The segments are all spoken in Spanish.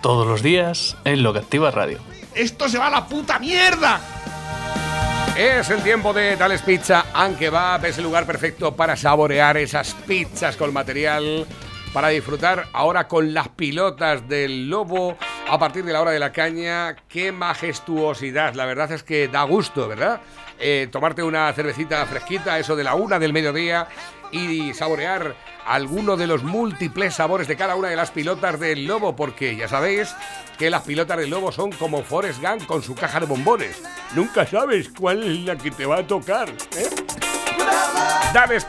Todos los días en Lo que Activa Radio. ¡Esto se va a la puta mierda! Es el tiempo de Tales Pizza and Kebab, es el lugar perfecto para saborear esas pizzas con material, para disfrutar ahora con las pilotas del lobo a partir de la hora de la caña. ¡Qué majestuosidad! La verdad es que da gusto, ¿verdad? Eh, tomarte una cervecita fresquita, eso de la una del mediodía, y saborear alguno de los múltiples sabores de cada una de las pilotas del lobo, porque ya sabéis que las pilotas del lobo son como Forrest Gump con su caja de bombones. Nunca sabes cuál es la que te va a tocar. ¿eh?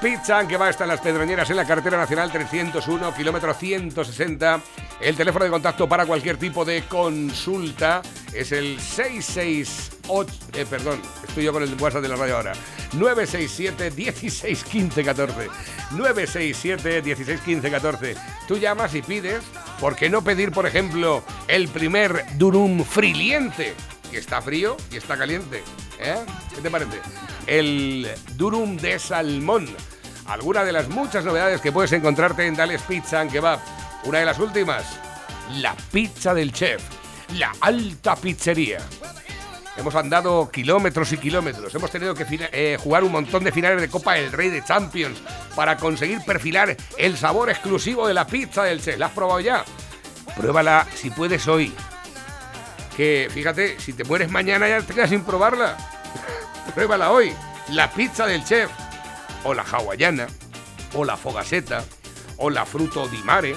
Pizza, que va a estar en las Pedroñeras en la carretera nacional 301, kilómetro 160. El teléfono de contacto para cualquier tipo de consulta es el 668. Eh, perdón, estoy yo con el WhatsApp de la radio ahora. 967 16 15 14. 967 16 15 14. Tú llamas y pides. ¿Por qué no pedir, por ejemplo, el primer Durum friliente? Que está frío y está caliente. ¿Eh? ¿Qué te parece? El Durum de salmón. Alguna de las muchas novedades que puedes encontrarte en Dales Pizza and Kebab. Una de las últimas, la pizza del chef, la alta pizzería. Hemos andado kilómetros y kilómetros. Hemos tenido que eh, jugar un montón de finales de Copa del Rey de Champions para conseguir perfilar el sabor exclusivo de la pizza del chef. ¿La has probado ya? Pruébala si puedes hoy. Que fíjate, si te mueres mañana ya te quedas sin probarla. Pruébala hoy. La pizza del chef. O la hawaiana. O la fogaseta. O la fruto di mare.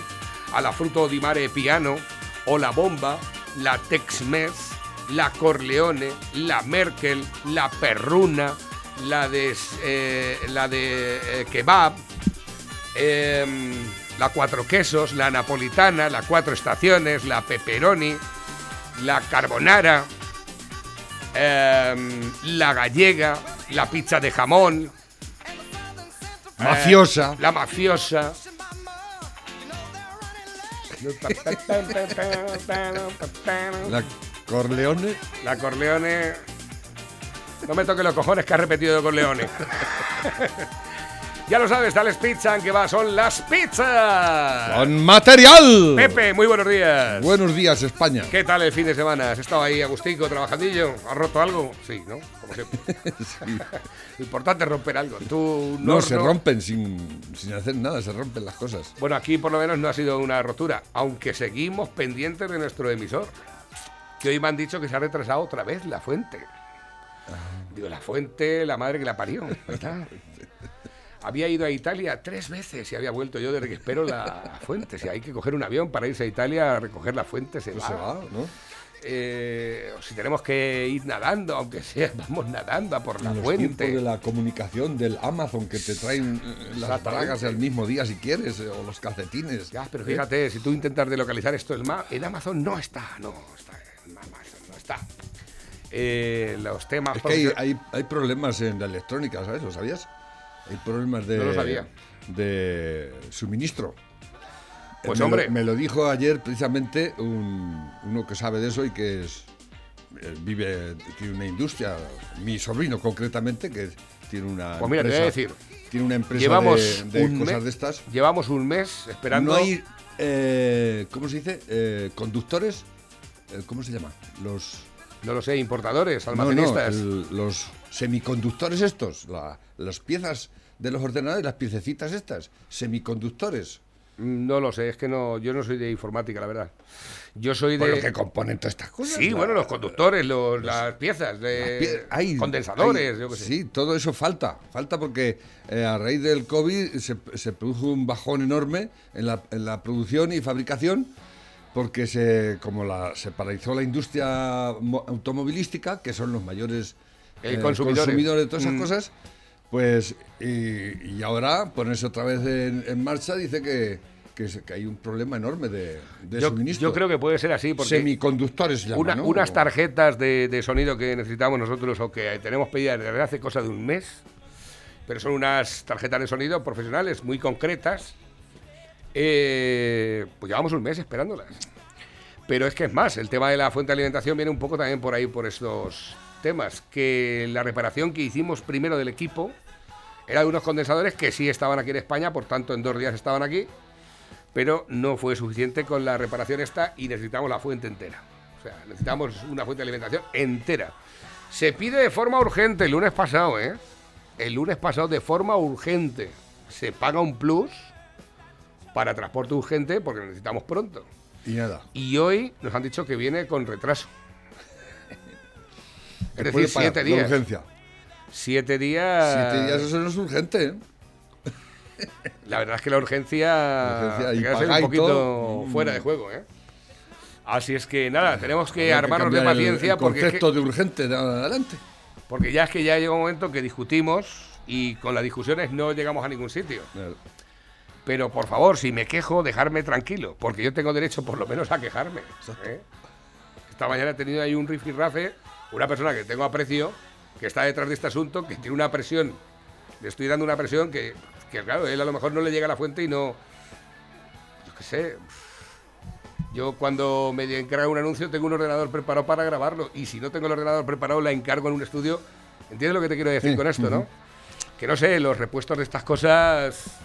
A la fruto di mare piano. O la bomba. La Tex-Mex. La Corleone. La Merkel. La Perruna. La de, eh, la de eh, kebab. em, la cuatro quesos. La napolitana. La cuatro estaciones. La pepperoni. La carbonara em, la gallega, la pizza de jamón, Mafiosa. eh, la mafiosa. La Corleone. La Corleone. No me toque los cojones que ha repetido de Corleone. ya lo sabes, Dales Pizza, que va, son las pizzas. ¡Con material! Pepe, muy buenos días. Buenos días, España. ¿Qué tal el fin de semana? ¿Has estado ahí agustico, trabajandillo? ¿Has roto algo? Sí, ¿no? Como siempre. Lo importante es romper algo. Tú No, se rompen sin, sin hacer nada, se rompen las cosas. Bueno, aquí por lo menos no ha sido una rotura, aunque seguimos pendientes de nuestro emisor. Que hoy me han dicho que se ha retrasado otra vez la fuente. Digo, la fuente, la madre que la parió. ¿verdad? Había ido a Italia tres veces y había vuelto yo desde que espero la fuente. Si hay que coger un avión para irse a Italia a recoger la fuente, se Pues va. se va, ¿no? Eh, o si tenemos que ir nadando, aunque sea, vamos nadando a por la los fuente. de la comunicación del Amazon que te traen las bragas el mismo día si quieres, o los calcetines. Ya, pero fíjate, si tú intentas de localizar esto ma- en Amazon, no está, no está. Eh, los temas... Es que hay, profe- hay, hay problemas en la electrónica, ¿sabes? ¿Lo sabías? Hay problemas de, No lo sabía. de suministro. Pues, me hombre. Lo, me lo dijo ayer precisamente un- uno que sabe de eso y que es, eh, vive, tiene una industria, mi sobrino concretamente, que tiene una Pues mira, te voy a empresa- decir, tiene una empresa llevamos, de, de un cosas mes, de estas. llevamos un mes esperando... No hay, eh, ¿cómo se dice? Eh, conductores, ¿cómo se llama? Los... no lo sé, importadores, No, no, almacenistas. el- los semiconductores estos, la- las piezas de los ordenadores, las piececitas estas, semiconductores. No lo sé, es que no, yo no soy de informática, la verdad. Yo soy de... Bueno, que componen todas estas cosas. Sí, la- bueno, los conductores, los- las piezas, de las pie- hay- condensadores, hay- yo qué sé. Sí, todo eso falta. Falta porque eh, a raíz del COVID se, se produjo un bajón enorme en la, en la producción y fabricación porque se, como la, se paralizó la industria mo- automovilística, que son los mayores El consumidores. consumidores de todas esas Mm. cosas, pues y, y ahora ponerse otra vez en, en marcha dice que, que, es- que hay un problema enorme de, de Yo, suministro. yo creo que puede ser así, porque Semiconductores se llama, una- ¿no? unas tarjetas de, de sonido que necesitamos nosotros o que tenemos pedidas desde hace cosa de un mes, pero son unas tarjetas de sonido profesionales muy concretas, eh, pues llevamos un mes esperándolas. Pero es que es más, el tema de la fuente de alimentación viene un poco también por ahí, por estos temas, que la reparación que hicimos primero del equipo era de unos condensadores que sí estaban aquí en España, por tanto en dos días estaban aquí, pero no fue suficiente con la reparación esta y necesitamos la fuente entera. O sea, necesitamos una fuente de alimentación entera. Se pide de forma urgente el lunes pasado, ¿eh? El lunes pasado de forma urgente se paga un plus para transporte urgente porque lo necesitamos pronto. Y nada. Y hoy nos han dicho que viene con retraso. Es decir, siete la días. urgencia. Siete días. Siete días, eso no es urgente, ¿eh? La verdad es que la urgencia, Urgencia te un poquito fuera de juego, ¿eh? Así es que nada, tenemos que armarnos de el- paciencia el, porque, es que- concepto de urgente de adelante. porque ya es que ya llega un momento que discutimos y con las discusiones no llegamos a ningún sitio. Pero por favor, si me quejo, dejarme tranquilo, porque yo tengo derecho por lo menos a quejarme. ¿eh? Esta mañana he tenido ahí un rifirrafe, una persona que tengo aprecio, que está detrás de este asunto, que tiene una presión, le estoy dando una presión que, que, claro, él a lo mejor no le llega a la fuente y no, yo qué sé. Yo cuando me encargo un anuncio tengo un ordenador preparado para grabarlo y si no tengo el ordenador preparado la encargo en un estudio. ¿Entiendes lo que te quiero decir Sí, con esto, no? Que no sé, los repuestos de estas cosas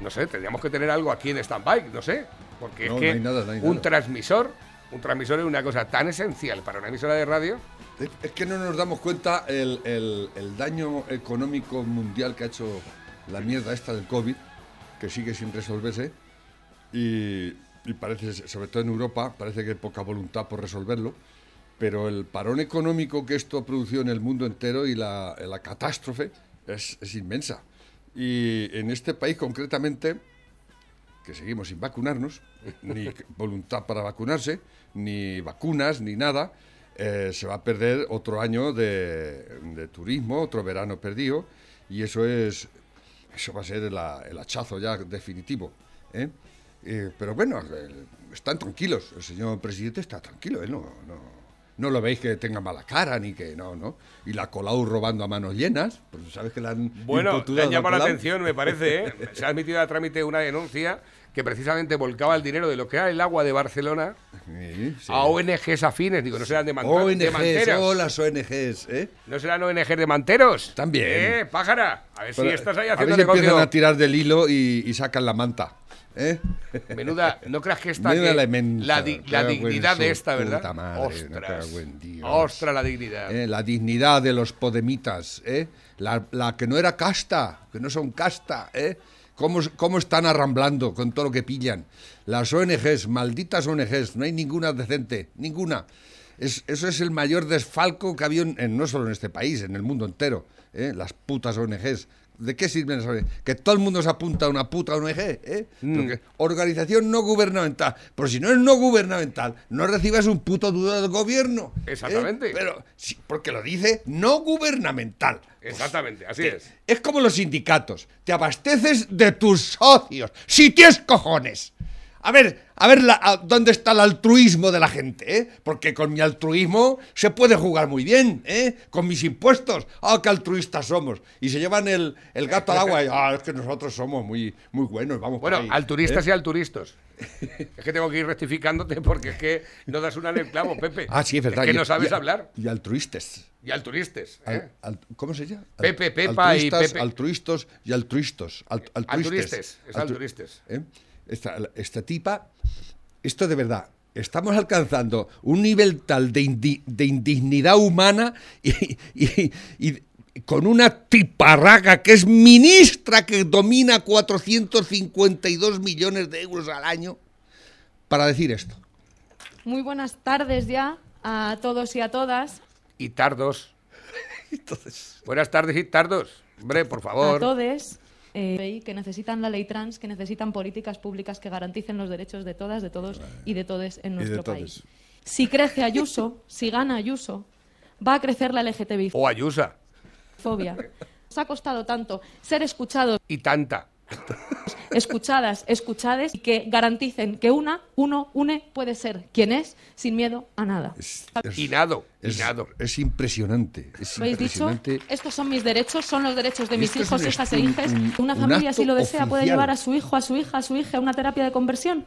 no sé, tendríamos que tener algo aquí en stand-by, no sé. Porque No, es que nada, no un transmisor, un transmisor es una cosa tan esencial para una emisora de radio. Es- que no nos damos cuenta el, el- el daño económico mundial que ha hecho la mierda esta del COVID, que sigue sin resolverse, y, y parece, sobre todo en Europa, parece que hay poca voluntad por resolverlo, pero el parón económico que esto produció en el mundo entero y la, la catástrofe es, es inmensa. Y en este país concretamente, que seguimos sin vacunarnos, ni voluntad para vacunarse, ni vacunas, ni nada, eh, se va a perder otro año de, de turismo, otro verano perdido, y eso es eso va a ser la- el hachazo ya definitivo. ¿eh? Eh, pero bueno, eh, están tranquilos, el señor presidente está tranquilo, no, no, no lo veis que tenga mala cara, ni que no, ¿no? Y la Colau robando a manos llenas, pues sabes que la han Bueno, le han a llamado la atención, me parece, ¿eh? Se ha admitido a trámite una denuncia que precisamente volcaba el dinero de lo que era el agua de Barcelona Sí, sí. a ONGs afines. Digo, no serán de, man- de ONGs, manteros. oh, las ONGs, ¿eh? No serán ONGs de manteros. También. Eh, pájara. A ver si estás ahí a haciendo ver si empiezan a tirar del hilo y, y sacan la manta. ¿Eh? Menuda, no creas que esta Menuda que- la, di- dignidad de su esta, ¿verdad? puta madre, Ostras. Ostras, la dignidad. ¿eh? La dignidad de los podemitas, ¿eh? La, la que no era casta, que no son casta, ¿eh? ¿Cómo, cómo están arramblando con todo lo que pillan? Las ONGs, malditas ONGs, no hay ninguna decente, ninguna. Es- eso es el mayor desfalco que había en, en- no solo en este país, en el mundo entero. ¿eh? Las putas ONGs. ¿De qué sirven las? Que todo el mundo se apunta a una puta ONG. ¿eh? Porque organización no gubernamental. Pero si no es no gubernamental, no recibas un puto duro del gobierno. ¿eh? Exactamente. Pero sí, porque lo dice no gubernamental. Exactamente, así Que es. Es como los sindicatos. Te abasteces de tus socios. Si tienes cojones. A ver, a ver la- a- dónde está el altruismo de la gente, ¿eh? Porque con mi altruismo se puede jugar muy bien, ¿eh? Con mis impuestos. ¡Ah, qué altruistas somos! Y se llevan el, el gato al agua y, ¡ah, es que nosotros somos muy, muy buenos, vamos Bueno, ahí", alturistas ¿eh? y alturistas. Es que tengo que ir rectificándote porque es que no das una en el clavo, Pepe. Ah, sí, es verdad. que y- no sabes y- hablar. Y altruistas. Y alturistas. ¿eh? Al- al- ¿Cómo se llama? Pepe, Pepa y altruistas, Pepe. Altruistos y altruistos. Alt- Alturistes, es Altru- alturistes. ¿eh? Esta, esta tipa, esto de verdad, estamos alcanzando un nivel tal de, indi- de indignidad humana y, y- y con una tiparraga que es ministra que domina 452 millones de euros al año para decir esto. Muy buenas tardes ya a todos y a todas. Y tardos. Buenas tardes y tardos. Hombre, por A favor. Eh, que necesitan la ley trans, que necesitan políticas públicas que garanticen los derechos de todas, de todos y de todes en nuestro país. Si crece Ayuso, si gana Ayuso, va a crecer la LGTBI O Ayusa. fobia. Nos ha costado tanto ser escuchados Y tanta. Escuchadas, escuchades y que garanticen que una, uno, une puede ser quien es sin miedo a nada. Es, es- Y nado, y es- nado. es impresionante. Es ¿Lo habéis dicho? Estos son mis derechos, son los derechos de mis hijos, hijas e hijas. un- Una un familia, si lo desea, puede oficial. llevar a su hijo, a su hija, a su hija a una terapia de conversión.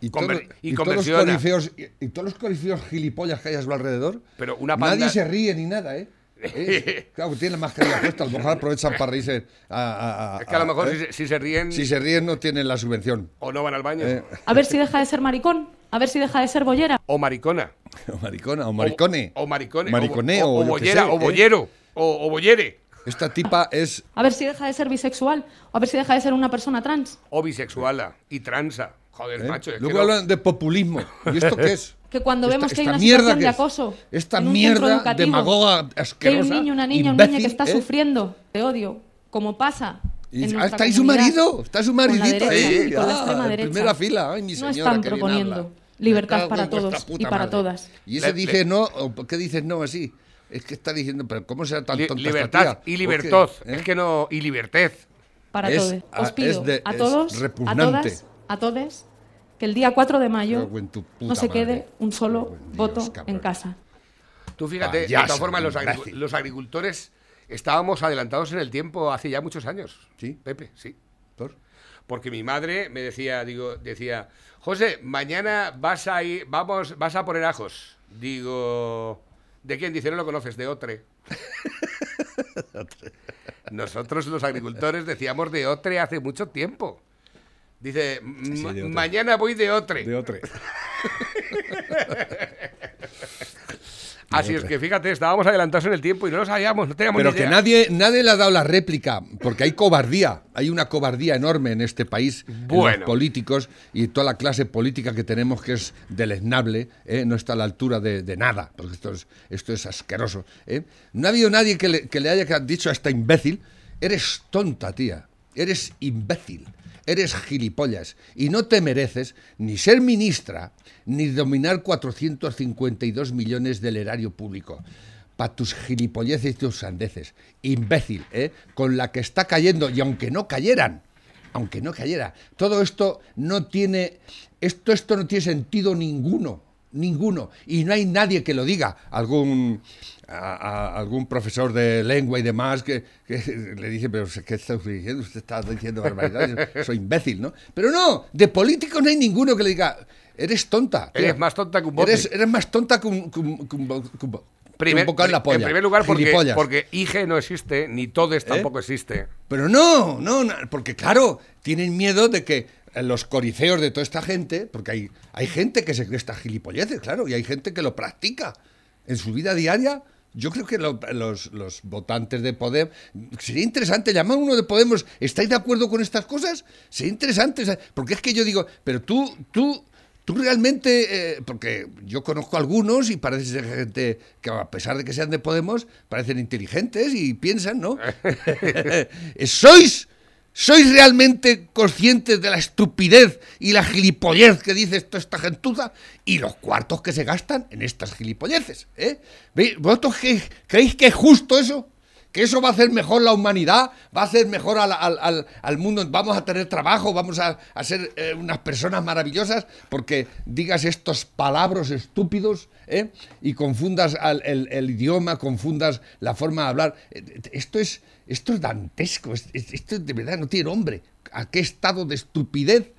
Y, Conver- todo- y y todos los corifeos, y, y todos los corifeos gilipollas que hay a su alrededor. Pero una Nadie se ríe ni nada, ¿eh? ¿Eh? Claro, que tienen la mascarilla puesta, a lo mejor aprovechan para reírse. a- a- a- Es que a lo mejor ¿eh? si, se- si se ríen Si se ríen no tienen la subvención. o no van al baño. ¿eh? A ver si deja de ser maricón, a ver si deja de ser bollera. O maricona. O maricona, o maricone. O, o maricone. Mariconeo, o, o, yo qué bollera, sé, o ¿eh? bollero. O, o bollere. Esta tipa es. A ver si deja de ser bisexual, o a ver si deja de ser una persona trans. O bisexuala. Y transa. Joder, ¿eh? macho. es que Luego no- hablan de populismo. ¿Y esto qué es? Que cuando Esta- vemos que hay esta una mierda situación de es. acoso, Esta en un centro mierda educativo, demagoga que hay asquerosa. un niño, una niña, un niño que imbécil, está ¿eh? sufriendo de odio, como pasa. Y- en ah, está ahí su marido, está su maridito ahí. ah, en primera fila. Ay, mi No señora, están proponiendo habla. libertad para todos y para madre. todas. Y ese Le- dice le- no, o ¿por qué dices no así? Es que está diciendo, pero ¿cómo será tan tonta esta libertad tía? y ¿O libertad. ¿Eh? Es que no. Y libertez. Para todos. Os es pido de- a es todos, a todas, a todos, que el día 4 de mayo no se quede madre. un solo Dios, voto cabrón. en casa. Tú fíjate, de todas formas, los, agricultores estábamos adelantados en el tiempo hace ya muchos años. ¿Sí? Pepe, sí. ¿Por? Porque mi madre me decía, digo, decía, José, mañana vas a ir, vamos, vas a poner ajos. Digo, ¿de quién? Dice, no lo conoces, de Otre. Nosotros los agricultores decíamos de Otre hace mucho tiempo. Dice, Sí, "Ma- de Otre. mañana voy de Otre. De otro. Así es que fíjate, estábamos adelantados en el tiempo y no lo sabíamos, no teníamos Pero ni que idea. nadie, nadie le ha dado la réplica, porque hay cobardía, hay una cobardía enorme en este país, en Bueno. los políticos y toda la clase política que tenemos que es deleznable, ¿eh? no está a la altura de, de nada, porque esto es, esto es asqueroso. ¿eh? No ha habido nadie que le, que le haya dicho a esta imbécil, eres tonta, tía, eres imbécil. Eres gilipollas y no te mereces ni ser ministra ni dominar 452 millones del erario público para tus gilipolleces y tus sandeces. Imbécil, ¿eh? Con la que está cayendo, y aunque no cayeran, aunque no cayera, todo esto no tiene, esto, esto no tiene sentido ninguno, ninguno, y no hay nadie que lo diga. Algún, a- a- algún profesor de lengua y demás que, que le dice, pero ¿qué está usted diciendo? Usted está diciendo barbaridades, soy imbécil, ¿no? Pero no, de políticos no hay ninguno que le diga, eres tonta. tío. Eres más tonta que un bote". Eres, eres más tonta que un, que un- un un Primer- la polla. En primer lugar, porque. ¿Eh? porque IG no existe, ni Todes tampoco existe. Pero no, no, no, porque claro, tienen miedo de que eh, los corifeos de toda esta gente, porque hay, hay gente que se cree estas gilipolleces, claro, y hay gente que lo practica en su vida diaria. Yo creo que lo- los, los votantes de Podemos, sería interesante llamar a uno de Podemos, ¿estáis de acuerdo con estas cosas? Sería interesante, porque es que yo digo, pero tú, tú, tú realmente, eh, porque yo conozco a algunos y parece ser gente que a pesar de que sean de Podemos, parecen inteligentes y piensan, ¿no? ¿Sois, ¿Sois realmente conscientes de la estupidez y la gilipollez que dice esto esta gentuza y los cuartos que se gastan en estas gilipolleces? ¿eh? ¿Vosotros creéis que es justo eso? ¿Que eso va a hacer mejor la humanidad? ¿Va a hacer mejor al, al- al- mundo? ¿Vamos a tener trabajo? ¿Vamos a, ser eh, unas personas maravillosas? Porque digas estos palabras estúpidos ¿eh? y confundas el, el idioma, confundas la forma de hablar. Esto es, esto es dantesco. es- es- Esto de verdad no tiene nombre. ¿A qué estado de estupidez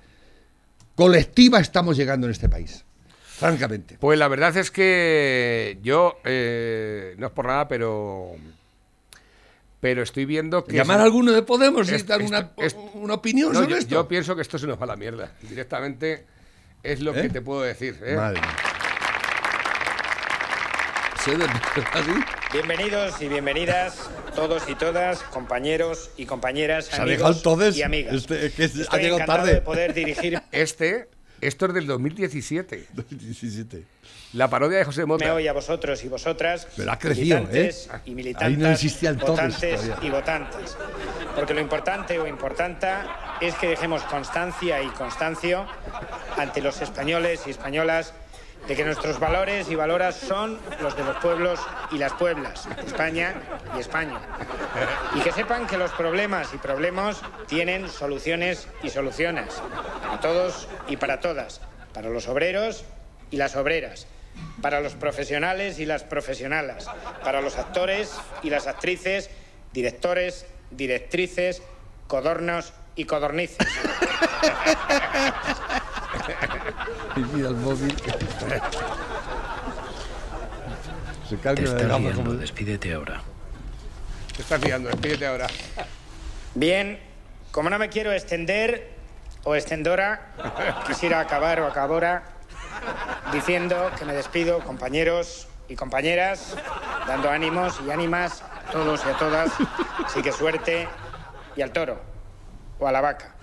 colectiva estamos llegando en este país? Francamente. Pues la verdad es que yo, eh, no es por nada, pero pero estoy viendo que... Llamar a alguno de Podemos y dar una, una opinión No, sobre yo, esto. yo pienso que esto se nos va a la mierda. Directamente es lo ¿Eh? que te puedo decir. ¿eh? Madre. Bienvenidos y bienvenidas todos y todas, compañeros y compañeras, Se ha amigos dejado todos. y amigas. Este, es que ha llegado tarde. de poder dirigirme Este, esto es del 2017. 17. La parodia de José Mota. hoy a vosotros y vosotras, Pero ha crecido, militantes ¿eh? y militantes, Ahí no existía el todos votantes todavía. y votantes. Porque lo importante o importanta es que dejemos constancia y constancio ante los españoles y españolas de que nuestros valores y valoras son los de los pueblos y las pueblas, España y España. Y que sepan que los problemas y problemas tienen soluciones y soluciones, para todos y para todas, para los obreros y las obreras, para los profesionales y las profesionalas, para los actores y las actrices, directores, directrices, codornos y codornices. Y mira el móvil. Se carga Te estás como- despídete ahora. Te estás liando, despídete ahora. Bien, como no me quiero extender o extendora, quisiera acabar o acabora diciendo que me despido, compañeros y compañeras, dando ánimos y ánimas a todos y a todas. Así que suerte y al toro o a la vaca.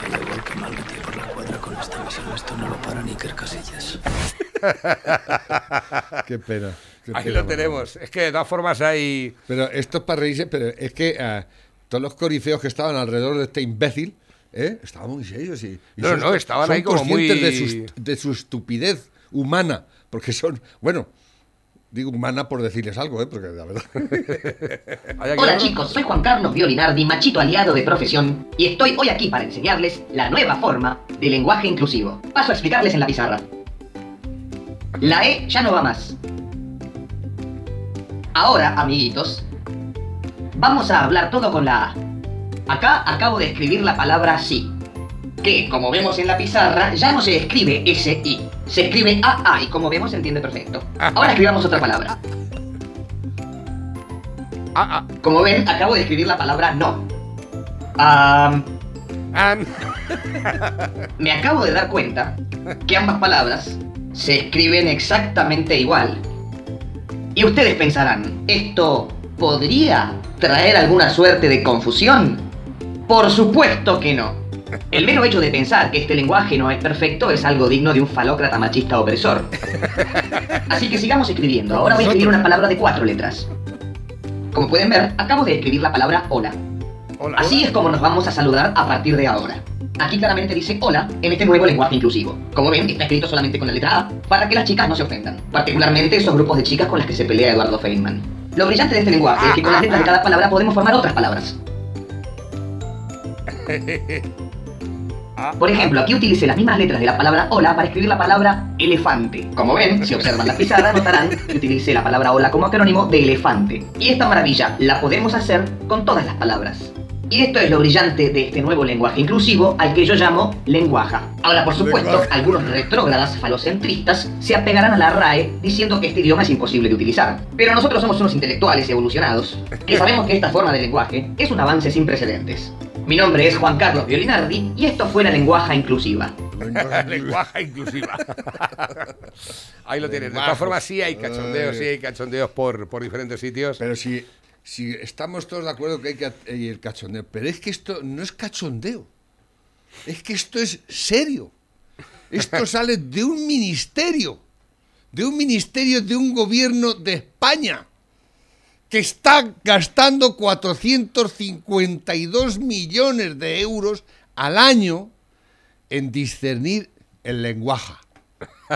Me da igual que mal metí por la cuadra con esta misión. Esto no lo para ni Iker Casillas. Qué pena. qué Ahí pena, lo tenemos. Es que de todas formas hay... Pero esto es para reírse, pero es que ah, todos los corifeos que estaban alrededor de este imbécil, ¿eh? estaban muy serios. Y, y No, son- no, estaban son ahí como conscientes muy- de, su, de su estupidez humana, porque son, bueno, digo humana por decirles algo, ¿eh? porque la verdad. Hola chicos, soy Juan Carlos Violinardi, machito aliado de profesión, y estoy hoy aquí para enseñarles la nueva forma de lenguaje inclusivo. Paso a explicarles en la pizarra. La E ya no va más. Ahora, amiguitos, vamos a hablar todo con la A. Acá acabo de escribir la palabra sí, que como vemos en la pizarra ya no se escribe S-I, se escribe A-A y como vemos se entiende perfecto. Ahora escribamos otra palabra. Ah, Como ven, acabo de escribir la palabra no. Ah, ah. me acabo de dar cuenta que ambas palabras se escriben exactamente igual. Y ustedes pensarán, ¿esto podría traer alguna suerte de confusión? Por supuesto que no. El mero hecho de pensar que este lenguaje no es perfecto es algo digno de un falócrata machista opresor. Así que sigamos escribiendo. Ahora voy a escribir una palabra de cuatro letras. Como pueden ver, acabo de escribir la palabra hola. Hola. Así es como nos vamos a saludar a partir de ahora. Aquí claramente dice hola en este nuevo lenguaje inclusivo. Como ven, está escrito solamente con la letra A para que las chicas no se ofendan. Particularmente esos grupos de chicas con las que se pelea Eduardo Feynman. Lo brillante de este lenguaje es que con las letras de cada palabra podemos formar otras palabras. Por ejemplo, aquí utilicé las mismas letras de la palabra hola para escribir la palabra elefante. Como ven, si observan la pizarra, notarán que utilicé la palabra hola como acrónimo de elefante. Y esta maravilla la podemos hacer con todas las palabras. Y esto es lo brillante de este nuevo lenguaje inclusivo al que yo llamo lenguaja. Ahora, por supuesto, Lenguaja. algunos retrógradas falocentristas se apegarán a la RAE diciendo que este idioma es imposible de utilizar. Pero nosotros somos unos intelectuales evolucionados que sabemos que esta forma de lenguaje es un avance sin precedentes. Mi nombre es Juan Carlos Violinardi y esto fue la lenguaja inclusiva. Lenguaje inclusiva. Ahí lo tienes. De todas formas, sí hay cachondeos, sí hay cachondeos por, por diferentes sitios. Pero si, si estamos todos de acuerdo que hay que hay el cachondeo, pero es que esto no es cachondeo. Es que esto es serio. Esto sale de un ministerio, de un ministerio de un gobierno de España que está gastando 452 millones de euros al año en discernir el lenguaje.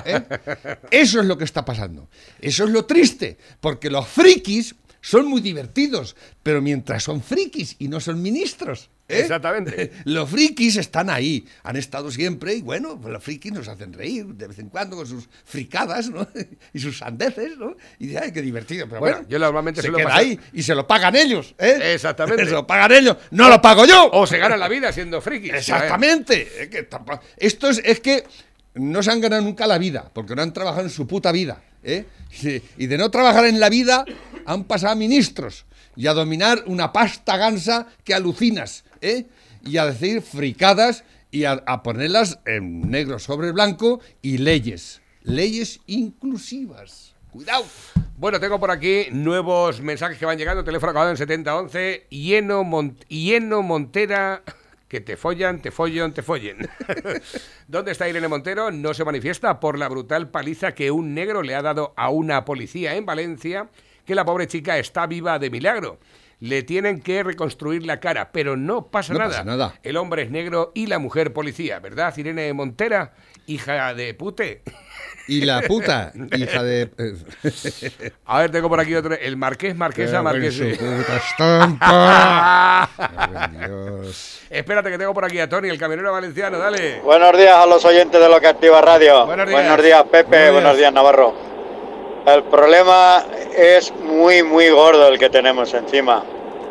¿eh? Eso es lo que está pasando. Eso es lo triste, porque los frikis son muy divertidos, pero mientras son frikis y no son ministros. ¿eh? Exactamente. Los frikis están ahí, han estado siempre y bueno, pues los frikis nos hacen reír de vez en cuando con sus fricadas ¿no? y sus sandeces, ¿no? Y dice, ay, qué divertido. Pero Bueno, bueno, yo normalmente se suelo queda pasar- ahí y se lo pagan ellos. ¿eh? Exactamente. Se lo pagan ellos, no lo pago yo. O se ganan la vida siendo frikis. Exactamente. Es que tampa- esto es, es que no se han ganado nunca la vida, porque no han trabajado en su puta vida. ¿eh? Y de no trabajar en la vida, han pasado ministros y a dominar una pasta gansa que alucinas. ¿eh? Y a decir fricadas y a, ponerlas en negro sobre blanco y leyes. Leyes inclusivas. Cuidado. Bueno, tengo por aquí nuevos mensajes que van llegando. Teléfono acabado en 7011. Hieno, Mon- Hieno Montera. Que te follan, te follan, te follen. ¿Dónde está Irene Montero? No se manifiesta por la brutal paliza que un negro le ha dado a una policía en Valencia, que la pobre chica está viva de milagro. Le tienen que reconstruir la cara, pero no pasa, No nada. pasa nada. El hombre es negro y la mujer policía, ¿verdad? Irene Montera, hija de pute. Y la puta, hija de. A ver, tengo por aquí otro. El marqués, marquesa, marqués. Su puta estampa. Ay, Dios. Espérate que tengo por aquí a Tony, el camionero valenciano, dale. Buenos días a los oyentes de lo que activa radio. Buenos días. Pepe. Buenos días, Navarro. El problema es muy, muy gordo el que tenemos encima.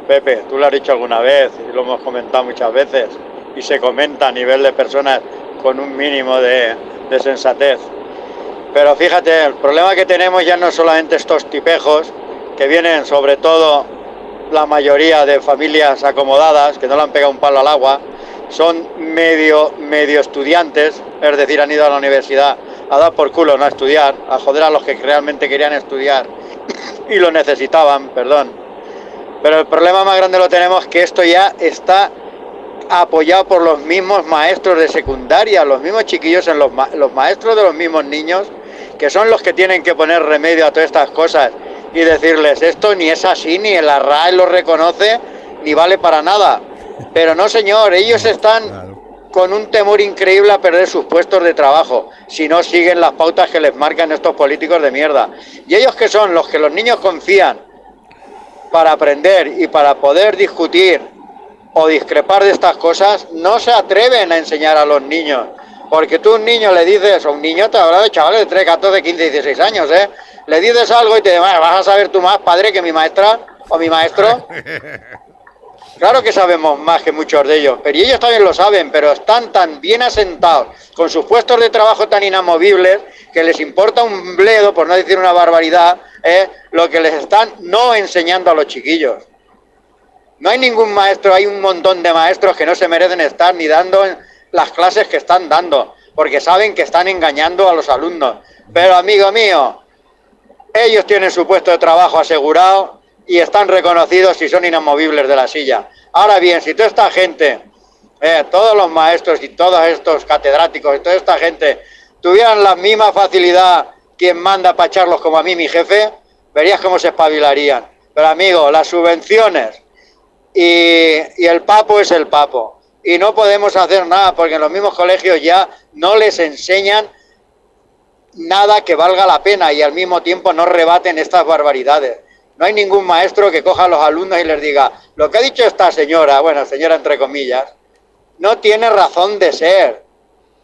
Pepe, tú lo has dicho alguna vez y lo hemos comentado muchas veces y se comenta a nivel de personas con un mínimo de, sensatez. Pero fíjate, el problema que tenemos ya no es solamente estos tipejos que vienen sobre todo la mayoría de familias acomodadas que no le han pegado un palo al agua, son medio, medio estudiantes, es decir, han ido a la universidad a dar por culo, no a estudiar, a joder a los que realmente querían estudiar y lo necesitaban, perdón. Pero el problema más grande lo tenemos que esto ya está apoyado por los mismos maestros de secundaria, los mismos chiquillos, en los, los maestros de los mismos niños, que son los que tienen que poner remedio a todas estas cosas y decirles esto ni es así, ni el RAE lo reconoce, ni vale para nada. Pero no, señor, ellos están. Con un temor increíble a perder sus puestos de trabajo si no siguen las pautas que les marcan estos políticos de mierda. Y ellos que son los que los niños confían para aprender y para poder discutir o discrepar de estas cosas, no se atreven a enseñar a los niños. Porque tú a un niño le dices, a un niño te habla de chavales de 3, 14, 15, 16 años, ¿eh? Le dices algo y te dice, "Bueno, vas a saber tú más, padre, que mi maestra o mi maestro. Claro que sabemos más que muchos de ellos, pero ellos también lo saben, pero están tan bien asentados, con sus puestos de trabajo tan inamovibles, que les importa un bledo, por no decir una barbaridad, ¿eh? lo que les están no enseñando a los chiquillos. No hay ningún maestro, hay un montón de maestros que no se merecen estar ni dando las clases que están dando, porque saben que están engañando a los alumnos. Pero amigo mío, ellos tienen su puesto de trabajo asegurado y están reconocidos y son inamovibles de la silla. Ahora bien, si toda esta gente, eh, todos los maestros y todos estos catedráticos y toda esta gente tuvieran la misma facilidad quien manda para echarlos como a mí mi jefe, verías cómo se espabilarían. Pero amigo, las subvenciones y, y el papo es el papo. Y no podemos hacer nada porque en los mismos colegios ya no les enseñan nada que valga la pena y al mismo tiempo no rebaten estas barbaridades. No hay ningún maestro que coja a los alumnos y les diga, lo que ha dicho esta señora, bueno, señora entre comillas, no tiene razón de ser.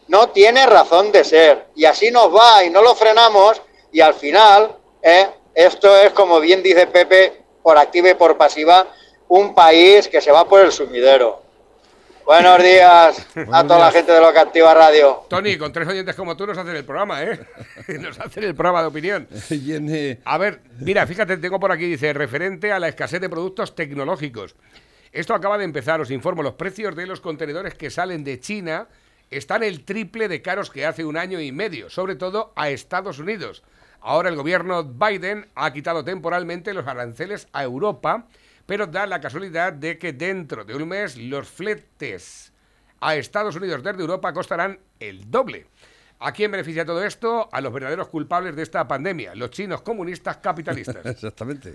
No tiene razón de ser. Y así nos va y no lo frenamos y al final, ¿eh? esto es como bien dice Pepe, por activa y por pasiva, un país que se va por el sumidero. Buenos días a toda la gente de Lo que Activa Radio. Tony, con tres oyentes como tú nos hacen el programa, ¿eh? Nos hacen el programa de opinión. A ver, mira, fíjate, tengo por aquí, dice, referente a la escasez de productos tecnológicos. Esto acaba de empezar, os informo, los precios de los contenedores que salen de China están el triple de caros que hace un año y medio, sobre todo a Estados Unidos. Ahora el gobierno Biden ha quitado temporalmente los aranceles a Europa, pero da la casualidad de que dentro de un mes los fletes a Estados Unidos desde Europa costarán el doble. ¿A quién beneficia todo esto? A los verdaderos culpables de esta pandemia, los chinos comunistas capitalistas. Exactamente.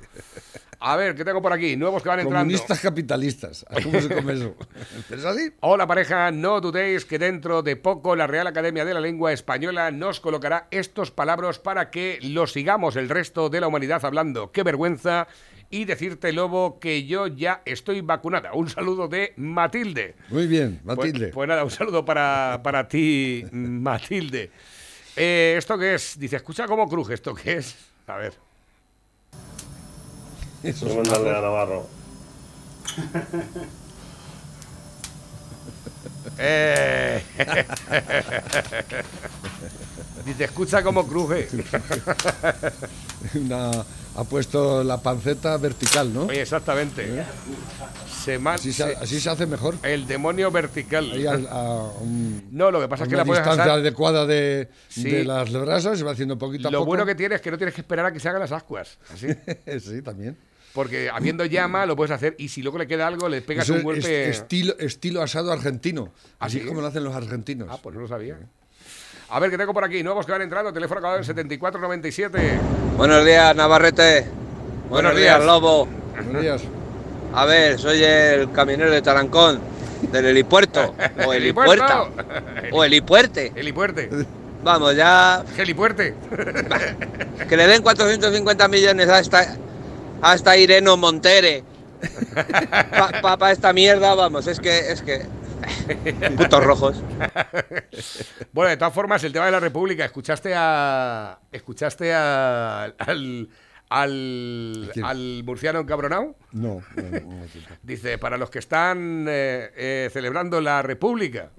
A ver, ¿qué tengo por aquí? Nuevos que van entrando. Comunistas capitalistas. ¿A ¿Cómo se come eso? ¿Es así? Hola pareja, no dudéis que dentro de poco la Real Academia de la Lengua Española nos colocará estos palabras para que lo sigamos el resto de la humanidad hablando. ¡Qué vergüenza! Y decirte, Lobo, que yo ya estoy vacunada. Un saludo de Matilde. Muy bien, Pues- Matilde. Pues, nada, un saludo para, para ti, Matilde. Eh, ¿Esto qué es? Dice, escucha cómo cruje. ¿Esto qué es? A ver. Eso es a Navarro. Eh. Dice, escucha cómo cruje. una- ha puesto la panceta vertical, ¿no? Oye, exactamente. Se Así se, se- así se hace mejor. El demonio vertical. Ahí al- a, un- No, lo que pasa es que la puedes distancia asar. adecuada de, Sí. de las brasas, se va haciendo poquito a Lo poco. bueno que tiene es que no tienes que esperar a que se hagan las ascuas. Así. sí, también. Porque habiendo llama lo puedes hacer y si luego le queda algo le pegas Eso un es golpe. est- estilo, estilo asado argentino. ¿Ah, Así sí? es como lo hacen los argentinos. Ah, pues no lo sabía. A ver, ¿qué tengo por aquí? Nuevos que van entrando. Teléfono acabado en 7497. Buenos días, Navarrete. Buenos días. Lobo. Buenos días. A ver, soy el camionero de Tarancón, del helipuerto. O helipuerta. o helipuerte. Helipuerte. Vamos, ya. Helipuerte. Que le den 450 millones a esta, a esta Ireno Montere. Para esta mierda, vamos, es que. Es que Putos rojos. bueno, de todas formas, el tema de la República, ¿escuchaste a. ¿Escuchaste a, al. Al, al murciano encabronado? No, no, no, no. Dice, para los que están eh, eh, celebrando la República.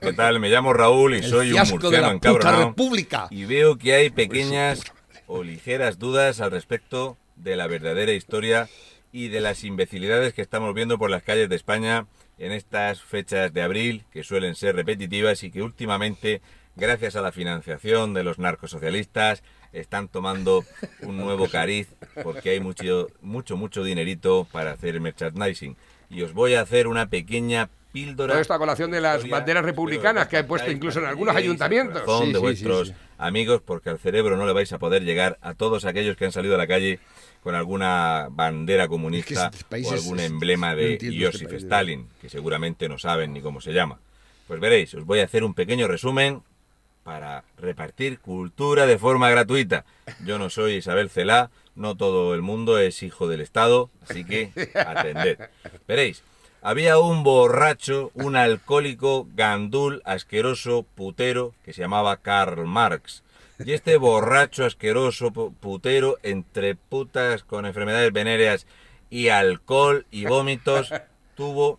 ¿Qué tal? Me llamo Raúl y El soy un murciano encabronado. república. Y veo que hay pequeñas o ligeras dudas al respecto de la verdadera historia y de las imbecilidades que estamos viendo por las calles de España en estas fechas de abril, que suelen ser repetitivas y que últimamente, gracias a la financiación de los narcosocialistas, están tomando un nuevo cariz porque hay mucho, mucho, mucho dinerito para hacer merchandising. Y os voy a hacer una pequeña píldora. Todo esto a colación de las Historia, banderas republicanas que han puesto incluso en algunos ayuntamientos. Sí, de sí, vuestros sí, sí. Amigos, porque al cerebro no le vais a poder llegar a todos aquellos que han salido a la calle con alguna bandera comunista este o algún es- emblema de este Joseph Stalin, que seguramente no saben ni cómo se llama. Pues veréis, os voy a hacer un pequeño resumen para repartir cultura de forma gratuita. Yo no soy Isabel Celá, no todo el mundo es hijo del Estado, así que atended. Veréis, había un borracho, un alcohólico, gandul, asqueroso, putero, que se llamaba Karl Marx. Y este borracho, asqueroso, pu- putero, entre putas con enfermedades venéreas y alcohol y vómitos, tuvo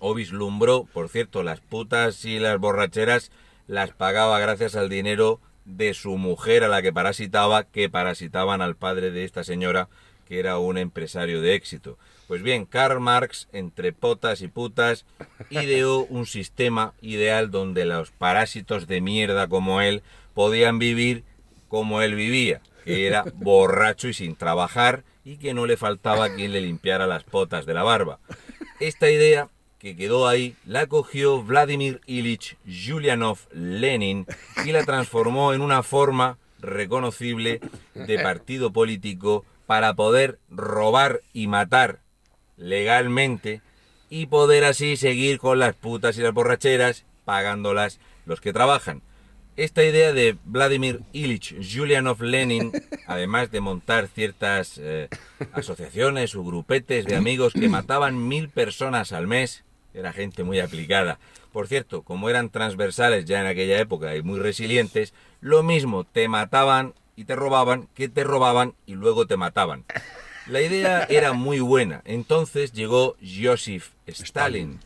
o vislumbró, por cierto, las putas y las borracheras las pagaba gracias al dinero de su mujer a la que parasitaba, que parasitaban al padre de esta señora, que era un empresario de éxito. Pues bien, Karl Marx, entre potas y putas, ideó un sistema ideal donde los parásitos de mierda como él podían vivir como él vivía, que era borracho y sin trabajar y que no le faltaba quien le limpiara las potas de la barba. Esta idea que quedó ahí la cogió Vladimir Ilich Julianov Lenin y la transformó en una forma reconocible de partido político para poder robar y matar legalmente y poder así seguir con las putas y las borracheras pagándolas los que trabajan. Esta idea de Vladimir Ilich Julianov Lenin, además de montar ciertas eh, asociaciones o grupetes de amigos que mataban mil personas al mes, era gente muy aplicada. Por cierto, como eran transversales ya en aquella época y muy resilientes, lo mismo te mataban y te robaban que te robaban y luego te mataban. La idea era muy buena. Entonces llegó Joseph Stalin,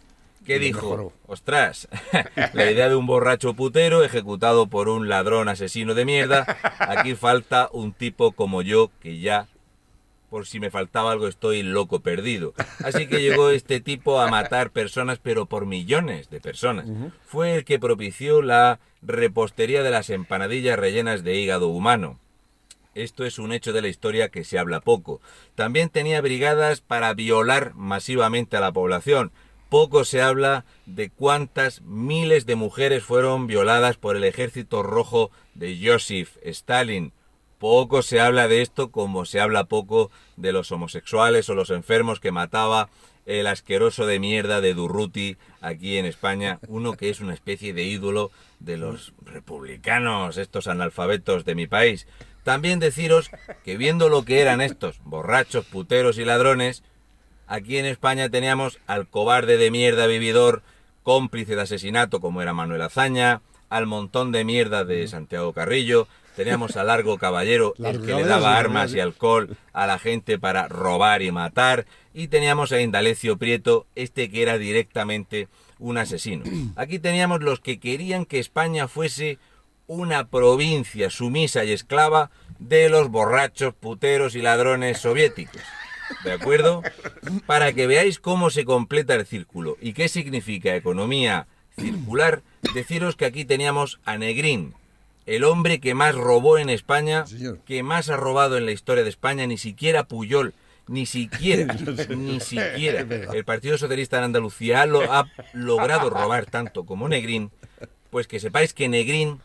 que dijo, ostras, la idea de un borracho putero ejecutado por un ladrón asesino de mierda, aquí falta un tipo como yo que ya, por si me faltaba algo, estoy loco perdido. Así que llegó este tipo a matar personas, pero por millones de personas. Fue el que propició la repostería de las empanadillas rellenas de hígado humano. Esto es un hecho de la historia que se habla poco. También tenía brigadas para violar masivamente a la población. Poco se habla de cuántas miles de mujeres fueron violadas por el ejército rojo de Joseph Stalin. Poco se habla de esto como se habla poco de los homosexuales o los enfermos que mataba el asqueroso de mierda de Durruti aquí en España, uno que es una especie de ídolo de los republicanos, estos analfabetos de mi país. También deciros que viendo lo que eran estos borrachos, puteros y ladrones, aquí en España teníamos al cobarde de mierda vividor, cómplice de asesinato como era Manuel Azaña, al montón de mierda de Santiago Carrillo, teníamos a Largo Caballero, el que le daba armas y alcohol a la gente para robar y matar, y teníamos a Indalecio Prieto, este que era directamente un asesino. Aquí teníamos los que querían que España fuese una provincia sumisa y esclava de los borrachos, puteros y ladrones soviéticos. ¿De acuerdo? Para que veáis cómo se completa el círculo y qué significa economía circular, deciros que aquí teníamos a Negrín, el hombre que más robó en España, que más ha robado en la historia de España, ni siquiera Puyol, ni siquiera, ni siquiera. El Partido Socialista en Andalucía lo ha logrado robar tanto como Negrín, pues que sepáis que Negrín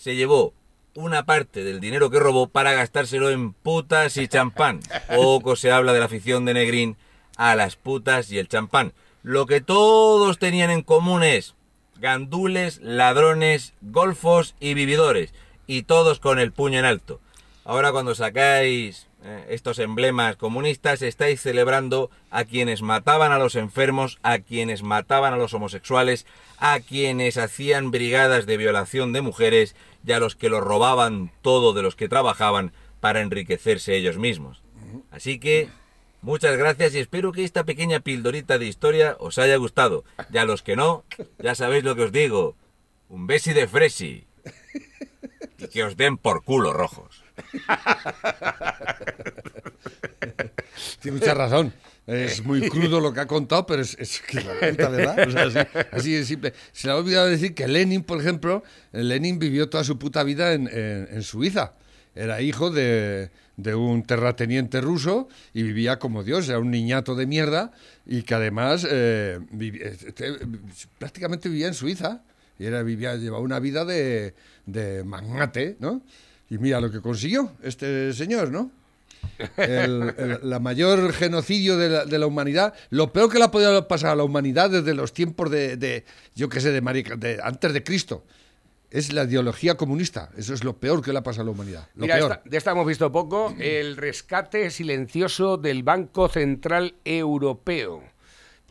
se llevó una parte del dinero que robó para gastárselo en putas y champán. Poco se habla de la afición de Negrín a las putas y el champán. Lo que todos tenían en común es gandules, ladrones, golfos y vividores. Y todos con el puño en alto. Ahora cuando sacáis eh, estos emblemas comunistas estáis celebrando a quienes mataban a los enfermos, a quienes mataban a los homosexuales, a quienes hacían brigadas de violación de mujeres y a los que lo robaban todo de los que trabajaban para enriquecerse ellos mismos. Así que muchas gracias y espero que esta pequeña pildorita de historia os haya gustado. Y a los que no, ya sabéis lo que os digo. Un besi de fresi. Y que os den por culo rojos. Tiene mucha razón. Es muy crudo lo que ha contado, pero es, es que la verdad. O sea, así, así de simple. Se le ha olvidado decir que Lenin, por ejemplo, Lenin vivió toda su puta vida en, en- en Suiza. Era hijo de, de un terrateniente ruso y vivía como Dios, era un niñato de mierda y que además eh, vivi- este, prácticamente vivía en Suiza. Y era, vivía, llevaba una vida de, de magnate, ¿no? Y mira lo que consiguió este señor, ¿no? El, el- la mayor genocidio de la, de la humanidad, lo peor que le ha podido pasar a la humanidad desde los tiempos de, de, yo qué sé, de, Marica- de antes de Cristo, es la ideología comunista. Eso es lo peor que le ha pasado a la humanidad. Lo Mira, peor. esta- de esta hemos visto poco. El rescate silencioso del Banco Central Europeo.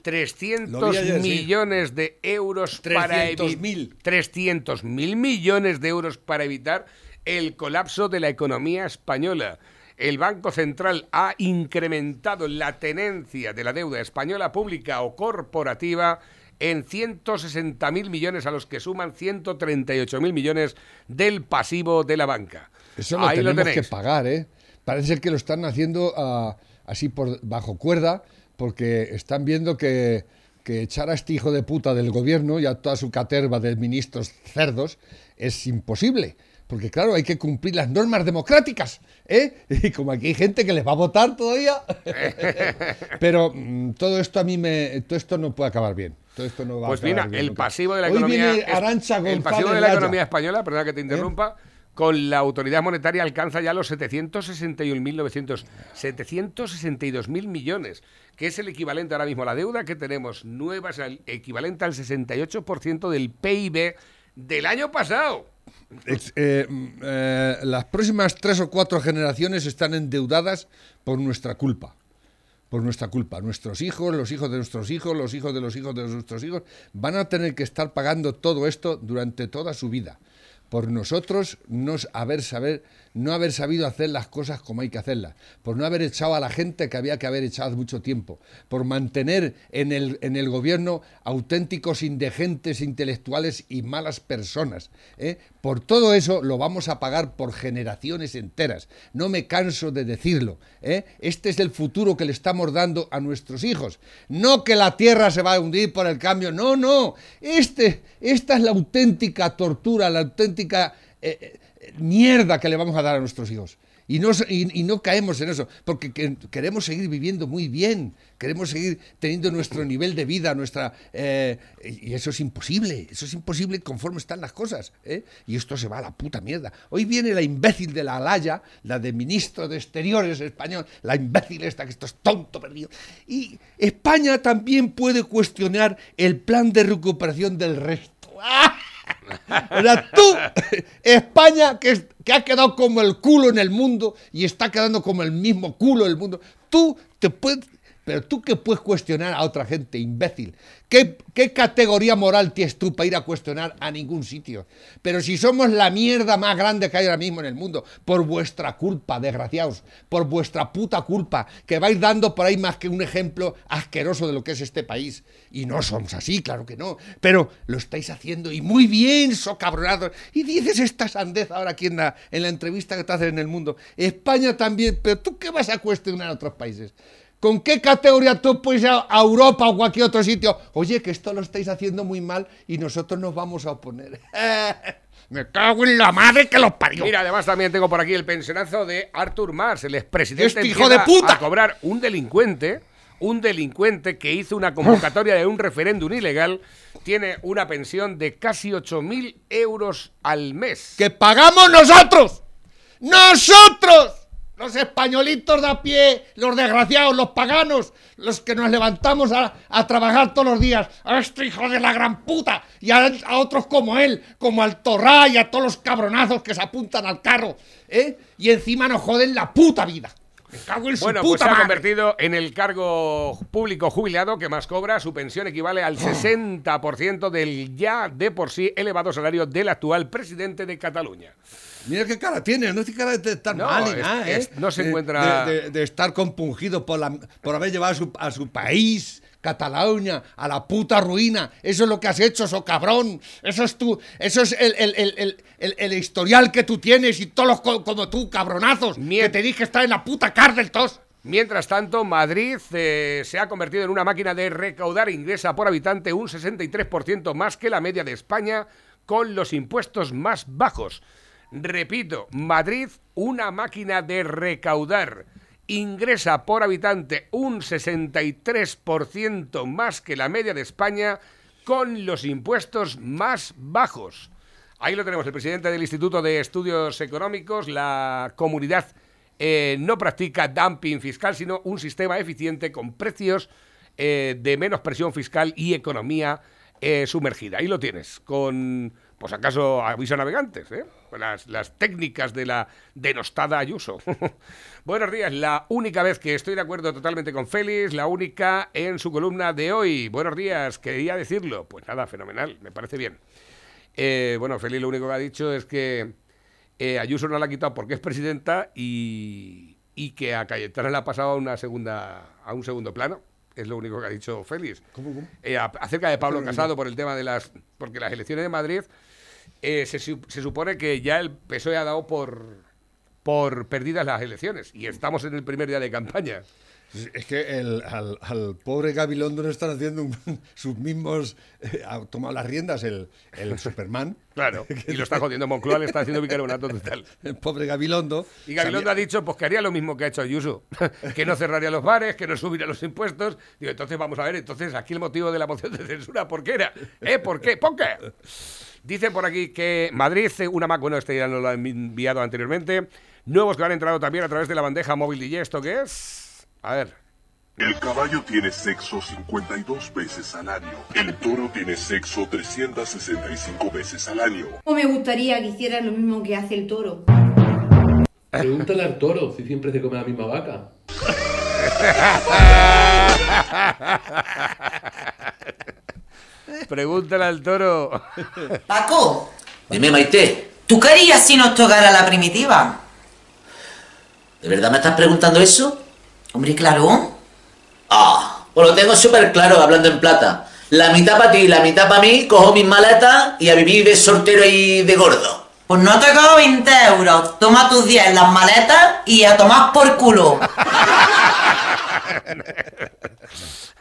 300 Lo vi ayer, sí. millones de euros para 300.000. 300 mil millones de euros para evitar el colapso de la economía española. El Banco Central ha incrementado la tenencia de la deuda española pública o corporativa en 160 mil millones, a los que suman 138 mil millones del pasivo de la banca. Eso lo Ahí lo tenemos que pagar, ¿eh? Parece que lo están haciendo ah, así por bajo cuerda, porque están viendo que, que echar a este hijo de puta del gobierno y a toda su caterva de ministros cerdos es imposible. Porque claro, hay que cumplir las normas democráticas, ¿eh? Y como aquí hay gente que les va a votar todavía. Pero mm, todo esto a mí me... Todo esto no puede acabar bien. Todo esto no va Pues a acabar mira, bien el nunca. pasivo de la Hoy economía. viene es- Arantxa el pasivo de la Laya. economía española, perdona que te interrumpa, con la autoridad monetaria alcanza ya los 761.900, 762.000 millones, que es el equivalente ahora mismo a la deuda que tenemos nueva, es el equivalente al 68% del PIB del año pasado. Eh, mm, eh, las próximas tres o cuatro generaciones están endeudadas por nuestra culpa. Por nuestra culpa. Nuestros hijos, los hijos de nuestros hijos, los hijos de los hijos de nuestros hijos, van a tener que estar pagando todo esto durante toda su vida. Por nosotros no haber, saber, no haber sabido hacer las cosas como hay que hacerlas. Por no haber echado a la gente que había que haber echado hace mucho tiempo. Por mantener en el, en el gobierno auténticos indigentes, intelectuales y malas personas. ¿eh? Por todo eso lo vamos a pagar por generaciones enteras. No me canso de decirlo. ¿eh? Este es el futuro que le estamos dando a nuestros hijos. No que la tierra se va a hundir por el cambio. No, no. Este, esta es la auténtica tortura, la auténtica eh, eh, mierda que le vamos a dar a nuestros hijos. Y no, y, no caemos en eso, porque que- queremos seguir viviendo muy bien, queremos seguir teniendo nuestro nivel de vida, nuestra... eh, y eso es imposible, eso es imposible conforme están las cosas. ¿eh? Y esto se va a la puta mierda. Hoy viene la imbécil de la Alaya, la de ministro de Exteriores español, la imbécil esta que esto es tonto perdido. Y España también puede cuestionar el plan de recuperación del resto. ¡Ah! O sea, tú, España, que, que ha quedado como el culo en el mundo y está quedando como el mismo culo en el mundo, tú te puedes. Pero tú que puedes cuestionar a otra gente, imbécil. ¿Qué, ¿Qué categoría moral tienes tú para ir a cuestionar a ningún sitio? Pero si somos la mierda más grande que hay ahora mismo en el mundo, por vuestra culpa, desgraciados, por vuestra puta culpa, que vais dando por ahí más que un ejemplo asqueroso de lo que es este país. Y no somos así, claro que no. Pero lo estáis haciendo y muy bien, socabronados. Y dices esta sandez ahora aquí en la, en la entrevista que te hacen en el mundo. España también, pero tú qué vas a cuestionar a otros países? ¿Con qué categoría tú puedes ir a Europa o cualquier otro sitio? Oye, que esto lo estáis haciendo muy mal y nosotros nos vamos a oponer. Me cago en la madre que los parió. Mira, además también tengo por aquí el pensionazo de Artur Mas, el expresidente. ¡Este hijo de puta! A cobrar un delincuente, un delincuente que hizo una convocatoria de un referéndum ilegal tiene una pensión de casi 8.000 euros al mes. ¡Que pagamos nosotros! ¡Nosotros! Los españolitos de a pie, los desgraciados, los paganos, los que nos levantamos a, a trabajar todos los días. A este hijo de la gran puta y a, a otros como él, como al Torrá y a todos los cabronazos que se apuntan al carro, ¿eh? Y encima nos joden la puta vida. Me cago en su Bueno, pues puta se ha madre. convertido en el cargo público jubilado que más cobra. Su pensión equivale al 60% del ya de por sí elevado salario del actual presidente de Cataluña. Mira qué cara tiene, no tiene cara de estar No, mal ni es- nada, ¿eh? no se encuentra- De, de- de estar compungido por, la, por haber llevado a su, a su país, Cataluña, a la puta ruina. Eso es lo que has hecho, eso cabrón. Eso es tu, eso es el, el- el- el- historial que tú tienes y todos los co- como tú, cabronazos, que te dije estar en la puta cárcel todos. Mientras tanto, Madrid eh, se ha convertido en una máquina de recaudar ingresa por habitante un 63% más que la media de España con los impuestos más bajos. Repito, Madrid, una máquina de recaudar. Ingresa por habitante un 63% más que la media de España con los impuestos más bajos. Ahí lo tenemos, el presidente del Instituto de Estudios Económicos, la comunidad eh, no practica dumping fiscal, sino un sistema eficiente con precios eh, de menos presión fiscal y economía eh, sumergida. Ahí lo tienes, con, pues acaso, aviso navegantes, ¿eh? Las, las técnicas de la denostada Ayuso. Buenos días, la única vez que estoy de acuerdo totalmente con Félix, la única en su columna de hoy. Buenos días, quería decirlo. Pues nada, fenomenal, me parece bien. Eh, bueno, Félix lo único que ha dicho es que eh, Ayuso no la ha quitado porque es presidenta y, y que a Cayetana le ha pasado a una segunda a un segundo plano. Es lo único que ha dicho Félix. Eh, a- acerca de Pablo Casado por el tema de las porque las elecciones de Madrid eh, se, se supone que ya el PSOE ha dado por por perdidas las elecciones y estamos en el primer día de campaña. Es que el- al, al pobre Gabilondo no están haciendo un- sus mismos. eh, ha tomado las riendas el, el Superman. Claro, y lo está jodiendo Moncloa, le está haciendo bicarbonato total. El pobre Gabilondo. Y Gabilondo ha dicho pues que haría lo mismo que ha hecho Ayuso, que no cerraría los bares, que no subiría los impuestos. Digo, entonces vamos a ver, entonces aquí el motivo de la moción de censura, ¿por qué era? ¿Eh? ¿Por qué? ¿Por qué? Dicen por aquí que Madrid, una Mac, bueno, este ya nos lo han enviado anteriormente, nuevos que han entrado también a través de la bandeja móvil DJ, ¿esto qué es? A ver. El caballo tiene sexo 52 veces al año. El toro tiene sexo 365 veces al año. O me gustaría que hicieras lo mismo que hace el toro. Pregúntale al toro si siempre se come la misma vaca. Pregúntale al toro. Paco, dime Maite, ¿tú qué harías si nos tocara la primitiva? ¿De verdad me estás preguntando eso? Hombre, claro. Ah, pues lo tengo súper claro hablando en plata. La mitad para ti, la mitad para mí, cojo mis maletas y a vivir de soltero y de gordo. Pues no te cojo 20 euros. Toma tus 10 en las maletas y a tomar por culo.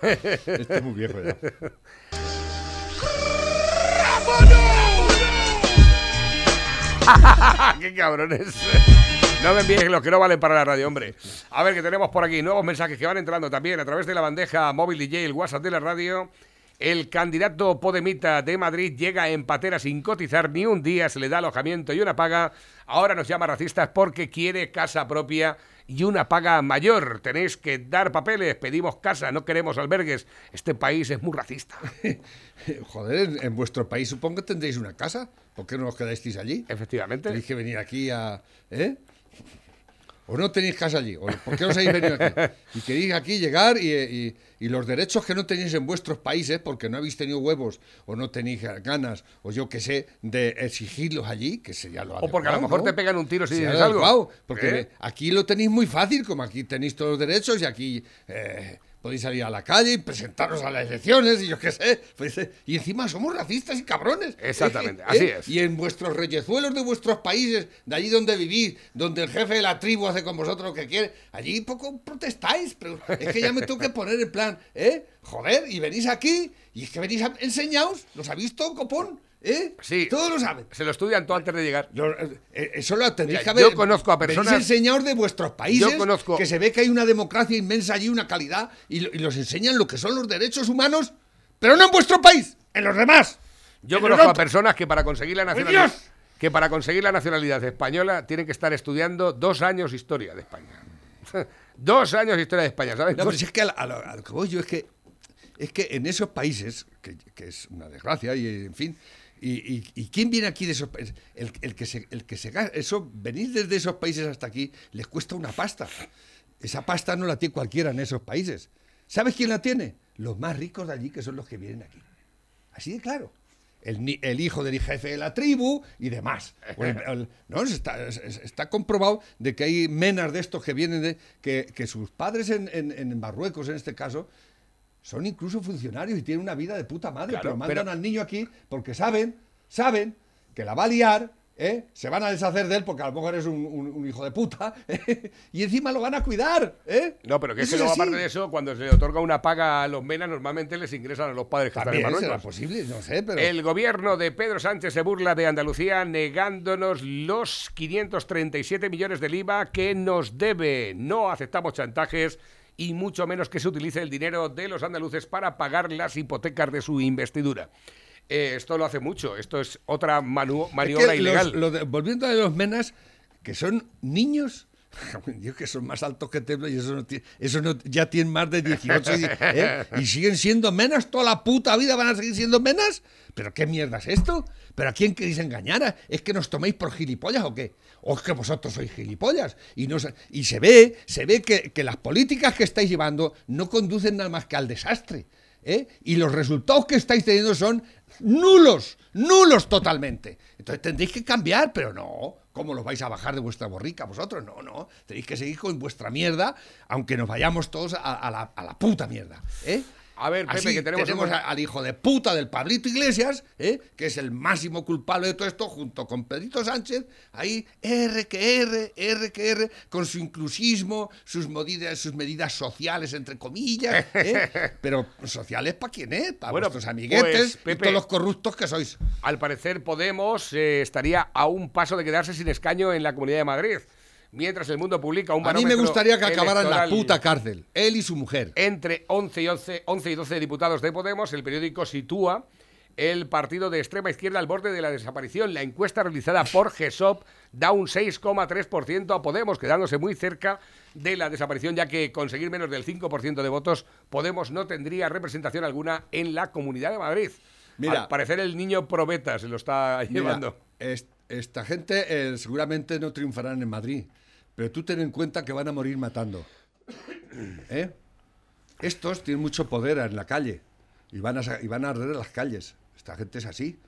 Este es muy viejo ya. ¡Qué cabrones! No me envíes los que no valen para la radio, hombre. A ver, que tenemos por aquí nuevos mensajes que van entrando también a través de la bandeja móvil DJ, el WhatsApp de la radio. El candidato Podemita de Madrid llega en patera sin cotizar ni un día, se le da alojamiento y una paga. Ahora nos llama racistas porque quiere casa propia y una paga mayor. Tenéis que dar papeles, pedimos casa, no queremos albergues. Este país es muy racista. Joder, en, en vuestro país supongo que tendréis una casa. ¿Por qué no os quedáis allí? Efectivamente. Tenéis que venir aquí a. ¿Eh? ¿O no tenéis casa allí? ¿O ¿Por qué no os habéis venido aquí? Y queréis aquí llegar y, y- y los derechos que no tenéis en vuestros países porque no habéis tenido huevos o no tenéis ganas o yo qué sé de exigirlos allí, que sería lo O porque a lo adecuado, mejor ¿no? te pegan un tiro si dices algo. adecuado, Porque ¿Eh? aquí lo tenéis muy fácil, como aquí tenéis todos los derechos y aquí eh, podéis salir a la calle y presentaros a las elecciones y yo qué sé. pues, eh, y encima somos racistas y cabrones. Exactamente, Eh, así eh, es. Y en vuestros reyezuelos de vuestros países, de allí donde vivís, donde el jefe de la tribu hace con vosotros lo que quiere, allí poco protestáis. Pero es que ya me tengo que poner en plan, ¿eh? Joder, y venís aquí y es que venís a enseñaos, ¿los ha visto, copón? ¿Eh? Sí. Todos lo saben. Se lo estudian todo antes de llegar. Eh, Eso lo tendréis Mira, que haber. yo conozco a personas- enseñados de vuestros países. Yo conozco- Que se ve que hay una democracia inmensa allí, una calidad. Y, lo- y los enseñan lo que son los derechos humanos. Pero no en vuestro país, en los demás. Yo conozco a personas que para conseguir la ¡Ay, nacionalidad Dios! que para conseguir la nacionalidad española tienen que estar estudiando dos años historia de España. dos años historia de España, ¿sabes? No, pero si es que a, lo- a lo, a lo que voy yo es que es que en esos países, que, que es una desgracia, y en fin, y, y- quién viene aquí de esos países, el, que se, el que se eso, venir desde esos países hasta aquí les cuesta una pasta. Esa pasta no la tiene cualquiera en esos países. ¿Sabes quién la tiene? Los más ricos de allí, que son los que vienen aquí. Así de claro. El, el hijo del jefe de la tribu y demás. No, está, es- es- está comprobado de que hay menas de estos que vienen de. que, que sus padres en- en Marruecos, en este caso, son incluso funcionarios y tienen una vida de puta madre, Claro, pero mandan pero- al niño aquí porque saben, saben que la va a liar, ¿eh? se van a deshacer de él porque a lo mejor es un, un- un hijo de puta, ¿eh? y encima lo van a cuidar. ¿eh? No, pero que es Eso que luego, aparte de eso, cuando se le otorga una paga a los menas, normalmente les ingresan a los padres que También están en posible, no sé, pero... El gobierno de Pedro Sánchez se burla de Andalucía negándonos los 537 millones del IVA que nos debe. No aceptamos chantajes y mucho menos que se utilice el dinero de los andaluces para pagar las hipotecas de su investidura. Eh, esto lo hace mucho. Esto es otra Es maniobra los- ilegal. de- volviendo a los menas, que son niños, Dios, que son más altos que Templo y eso, no tiene- eso no- ya tienen más de 18 y, ¿eh? y siguen siendo menas toda la puta vida, van a seguir siendo menas. ¿Pero qué mierda es esto? ¿Pero a quién queréis engañar? ¿Es que nos toméis por gilipollas o qué? ¿O es que vosotros sois gilipollas? Y, no, se- y se ve, se ve que, que las políticas que estáis llevando no conducen nada más que al desastre. ¿Eh? Y los resultados que estáis teniendo son nulos, nulos totalmente. Entonces tendréis que cambiar, pero no. ¿Cómo los vais a bajar de vuestra borrica vosotros? No, no. Tenéis que seguir con vuestra mierda, aunque nos vayamos todos a, la, a la puta mierda. ¿eh? A ver, Pepe, Así que tenemos un- al hijo de puta del Pablito Iglesias, ¿eh? que es el máximo culpable de todo esto, junto con Pedrito Sánchez, ahí R que R, R que R, con su inclusismo, sus medidas, sus medidas sociales, entre comillas, ¿eh? pero sociales para quién es, para Bueno, vuestros amiguetes pues, y Pepe, todos los corruptos que sois. Al parecer, Podemos eh, estaría a un paso de quedarse sin escaño en la Comunidad de Madrid. Mientras el mundo publica un A mí me barómetro gustaría que acabara en la puta cárcel, él y su mujer. Entre 11 y, 11, 11 y 12 diputados de Podemos, el periódico sitúa el partido de extrema izquierda al borde de la desaparición. La encuesta realizada por GESOP da un 6,3% a Podemos, quedándose muy cerca de la desaparición, ya que conseguir menos del 5% de votos, Podemos no tendría representación alguna en la Comunidad de Madrid. Mira. Al parecer el niño probeta se lo está Mira, llevando. es- esta gente eh, seguramente no triunfarán en Madrid, pero tú ten en cuenta que van a morir matando. ¿Eh? Estos tienen mucho poder en la calle y van, a, y van a arder las calles. Esta gente es así.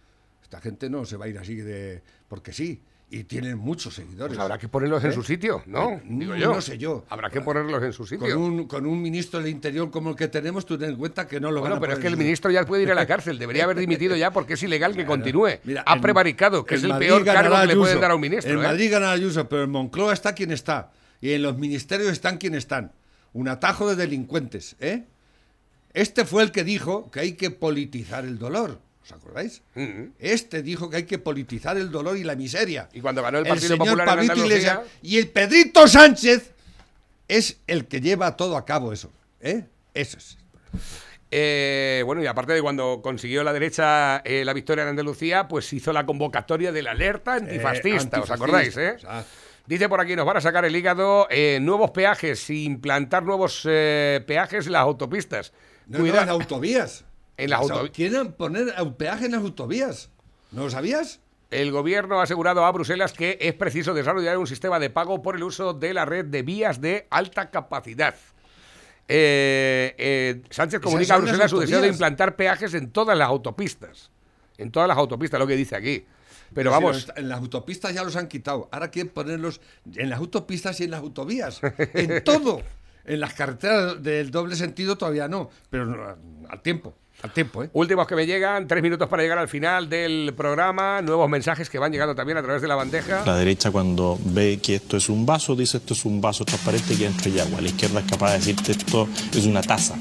Esta gente no se va a ir así de... porque sí. Y tienen muchos seguidores. Pues habrá que ponerlos en ¿Eh? su sitio, ¿no? Digo yo. no sé yo. Habrá que ponerlos en su sitio. Con un, con un ministro del Interior como el que tenemos, tú ten en cuenta que no lo van Bueno, a pero es que el ministro ya puede ir a la cárcel. Debería haber dimitido ya porque es ilegal que continúe. Mira, ha en- prevaricado, que es el Madrid peor cargo que le pueden dar a un ministro. En ¿eh? Madrid gana Ayuso, pero en Moncloa está quien está. Y en los ministerios están quien están. Un atajo de delincuentes, ¿eh? Este fue el que dijo que hay que politizar el dolor. ¿Os acordáis? Este dijo que hay que politizar el dolor y la miseria. Y cuando ganó el el Partido señor Popular en Pablito Andalucía- Iglesias y el Pedrito Sánchez es el que lleva todo a cabo eso. ¿eh? Eso es. Eh, bueno, y aparte de cuando consiguió la derecha eh, la victoria en Andalucía, pues hizo la convocatoria de la alerta antifascista, Eh, ¿os acordáis? Eh? antifascista, Dice por aquí, nos van a sacar el hígado nuevos peajes, implantar nuevos peajes en las autopistas. No, no, en autovías. En las O sea, autovías. Quieren poner peaje en las autovías. ¿No lo sabías? El gobierno ha asegurado a Bruselas que es preciso desarrollar un sistema de pago por el uso de la red de vías de alta capacidad. Eh, eh, Sánchez comunica a Bruselas su deseo de implantar peajes en todas las autopistas. En todas las autopistas, lo que dice aquí. Pero vamos, en las autopistas ya los han quitado. Ahora quieren ponerlos en las autopistas y en las autovías. En todo. En las carreteras del doble sentido todavía no. Pero al tiempo. Al tiempo, ¿eh? últimos que me llegan, tres minutos para llegar al final del programa, nuevos mensajes que van llegando también a través de la bandeja. La derecha cuando ve que esto es un vaso, dice esto es un vaso transparente que entra y agua. La izquierda es capaz de decirte esto es una taza.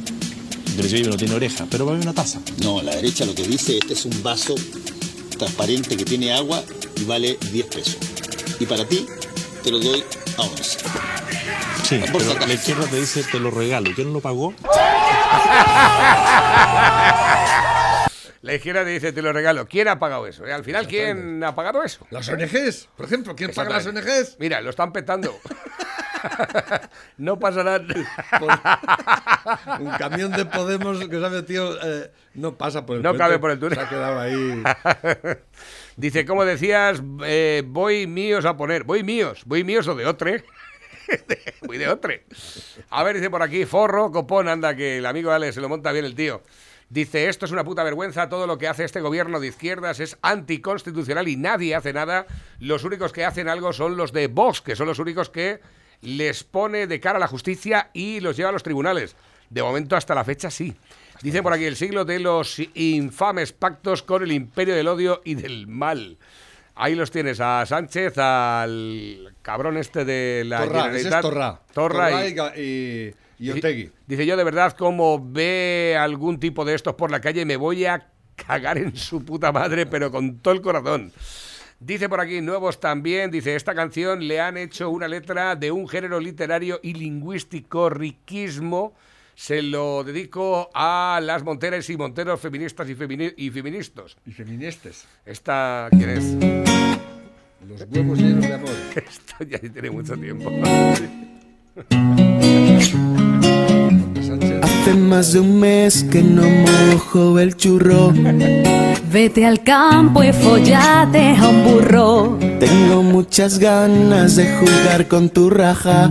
"Oye, no tiene oreja, pero va a haber una taza. No, la derecha lo que dice, este es un vaso transparente que tiene agua y vale 10 pesos. Y para ti, te lo doy a 11. Sí, Por pero la izquierda te dice te lo regalo. ¿Quién lo pagó? La izquierda te dice, te lo regalo. ¿Quién ha pagado eso? Y al final, ¿quién ha pagado eso? Las ONGs, por ejemplo, ¿quién paga las. ONGs? Mira, lo están petando. no pasará. Un camión de Podemos que se ha metido eh, no pasa por el No puente, cabe por el túnel. Se ha quedado ahí. Dice, como decías, eh, voy míos a poner. Voy míos. Voy míos o de otre. voy de otre. A ver, dice por aquí, forro, copón, anda, que el amigo Ale se lo monta bien el tío. Dice, esto es una puta vergüenza, todo lo que hace este gobierno de izquierdas es anticonstitucional y nadie hace nada. Los únicos que hacen algo son los de Vox, que son los únicos que les pone de cara a la justicia y los lleva a los tribunales. De momento, hasta la fecha, sí. Dice por aquí el siglo de los infames pactos con el imperio del odio y del mal. Ahí los tienes a Sánchez, al cabrón este de la Torra, ese es Generalitat. Torra. Torra Torra y, y, y. Dice yo de verdad, como ve algún tipo de estos por la calle, me voy a cagar en su puta madre, pero con todo el corazón. Dice por aquí, nuevos también, dice, esta canción le han hecho una letra de un género literario y lingüístico riquismo. Se lo dedico a las monteras y monteros feministas y, femini- y feministas. Y feministas. Esta, ¿quién es? Los huevos llenos de amor. Esto ya tiene mucho tiempo. Hace más de un mes que no mojo el churro. Vete al campo y follate a un burro. Tengo muchas ganas de jugar con tu raja.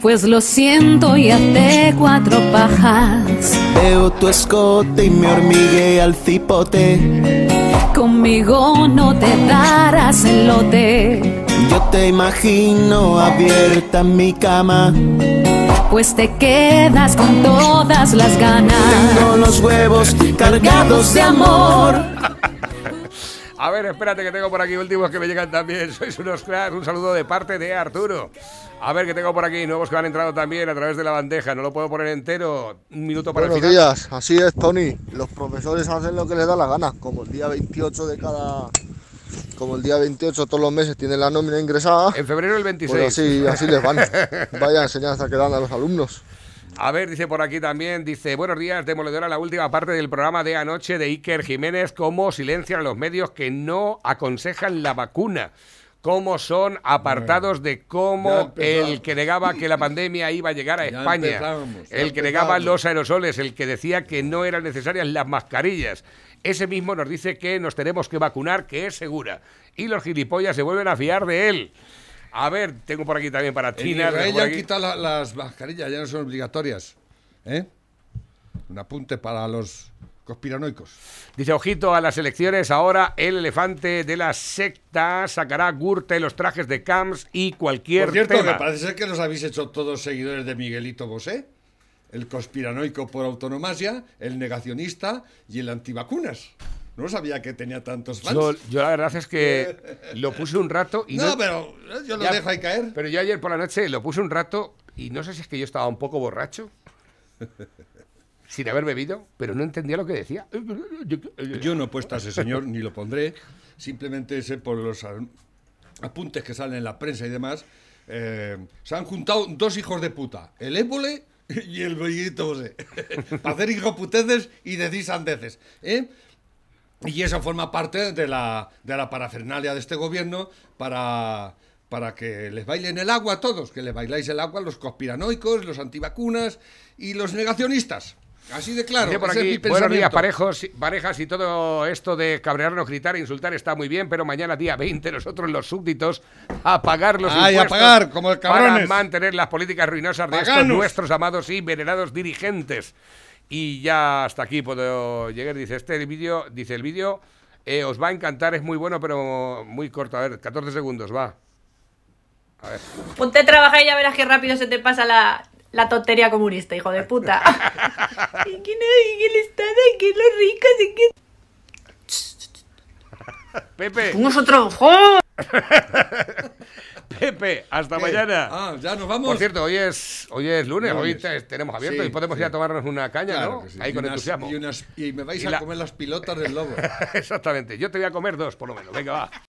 Pues lo siento y hazte cuatro pajas. Veo tu escote y me hormigué al cipote. Conmigo no te darás el lote. Yo te imagino abierta en mi cama. Pues te quedas con todas las ganas. Tengo los huevos cargados de amor. A ver, espérate que tengo por aquí últimos que me llegan también. Sois unos cracks. Un saludo de parte de Arturo. A ver, que tengo por aquí nuevos que han entrado también a través de la bandeja. No lo puedo poner entero. Un minuto para Buenos el final. días, así es Tony. Los profesores hacen lo que les da la gana, como el día 28 de cada... Como el día 28 todos los meses tienen la nómina ingresada. En febrero el 26. Pues así, así les van. Vaya enseñanza que dan a los alumnos. A ver, dice por aquí también, dice, buenos días, demoledora la última parte del programa de anoche de Iker Jiménez, cómo silencian a los medios que no aconsejan la vacuna, cómo son apartados de cómo el que negaba que la pandemia iba a llegar a Ya España, el que negaba los aerosoles, el que decía que no eran necesarias las mascarillas. Ese mismo nos dice que nos tenemos que vacunar, que es segura. Y los gilipollas se vuelven a fiar de él. A ver, tengo por aquí también para En China. Israel tengo ya por han aquí- quitado la- las mascarillas, ya no son obligatorias. ¿Eh? Un apunte para los conspiranoicos. Dice, ojito a las elecciones, ahora el elefante de la secta sacará Gürtel los trajes de Camps y cualquier Por cierto, tema. que parece ser que los habéis hecho todos seguidores de Miguelito Bosé, el conspiranoico por autonomasia, el negacionista y el antivacunas. No sabía que tenía tantos fans. Yo, yo la verdad es que lo puse un rato y No, pero yo lo dejo ahí caer. Pero yo ayer por la noche lo puse un rato y no sé si es que yo estaba un poco borracho, sin haber bebido, pero no entendía lo que decía. Yo no he puesto a ese señor, ni lo pondré. Simplemente sé por los apuntes que salen en la prensa y demás. eh, se han juntado dos hijos de puta, el ébole y el Miguelito Bosé, para hacer hijoputeces y decir sandeces. ¿eh? Y eso forma parte de la, de la parafernalia de este gobierno para, para que les bailen el agua a todos, que les bailáis el agua a los conspiranoicos, los antivacunas y los negacionistas. Así de claro. Por ese es aquí, mi buenos días parejos, parejas y todo esto de cabrearnos, gritar, insultar está muy bien, pero mañana día 20 nosotros los súbditos a pagar los Ay, a impuestos pagar, como para cabrones. mantener las políticas ruinosas de estos nuestros amados y venerados dirigentes. Y ya hasta aquí puedo llegar. Dice este vídeo, dice el vídeo, eh, os va a encantar, es muy bueno, pero muy corto. A ver, 14 segundos, va. A ver. Ponte a trabajar y ya verás qué rápido se te pasa la, la tontería comunista, hijo de puta. y que no, y que el Estado, y que los ricos, y que... Pepe. ¡Vamos a trabajar! Pepe, hasta ¿Qué? mañana. Ah, ya nos vamos. Por cierto, hoy es, hoy es lunes, hoy te- tenemos abierto Sí, y podemos sí. ir a tomarnos una caña, Claro ¿no? sí. Ahí Y con unas- entusiasmo. Y, unas- y me vais Y a la- comer las pilotas del lobo. Exactamente. Yo te voy a comer dos, por lo menos. Venga, va.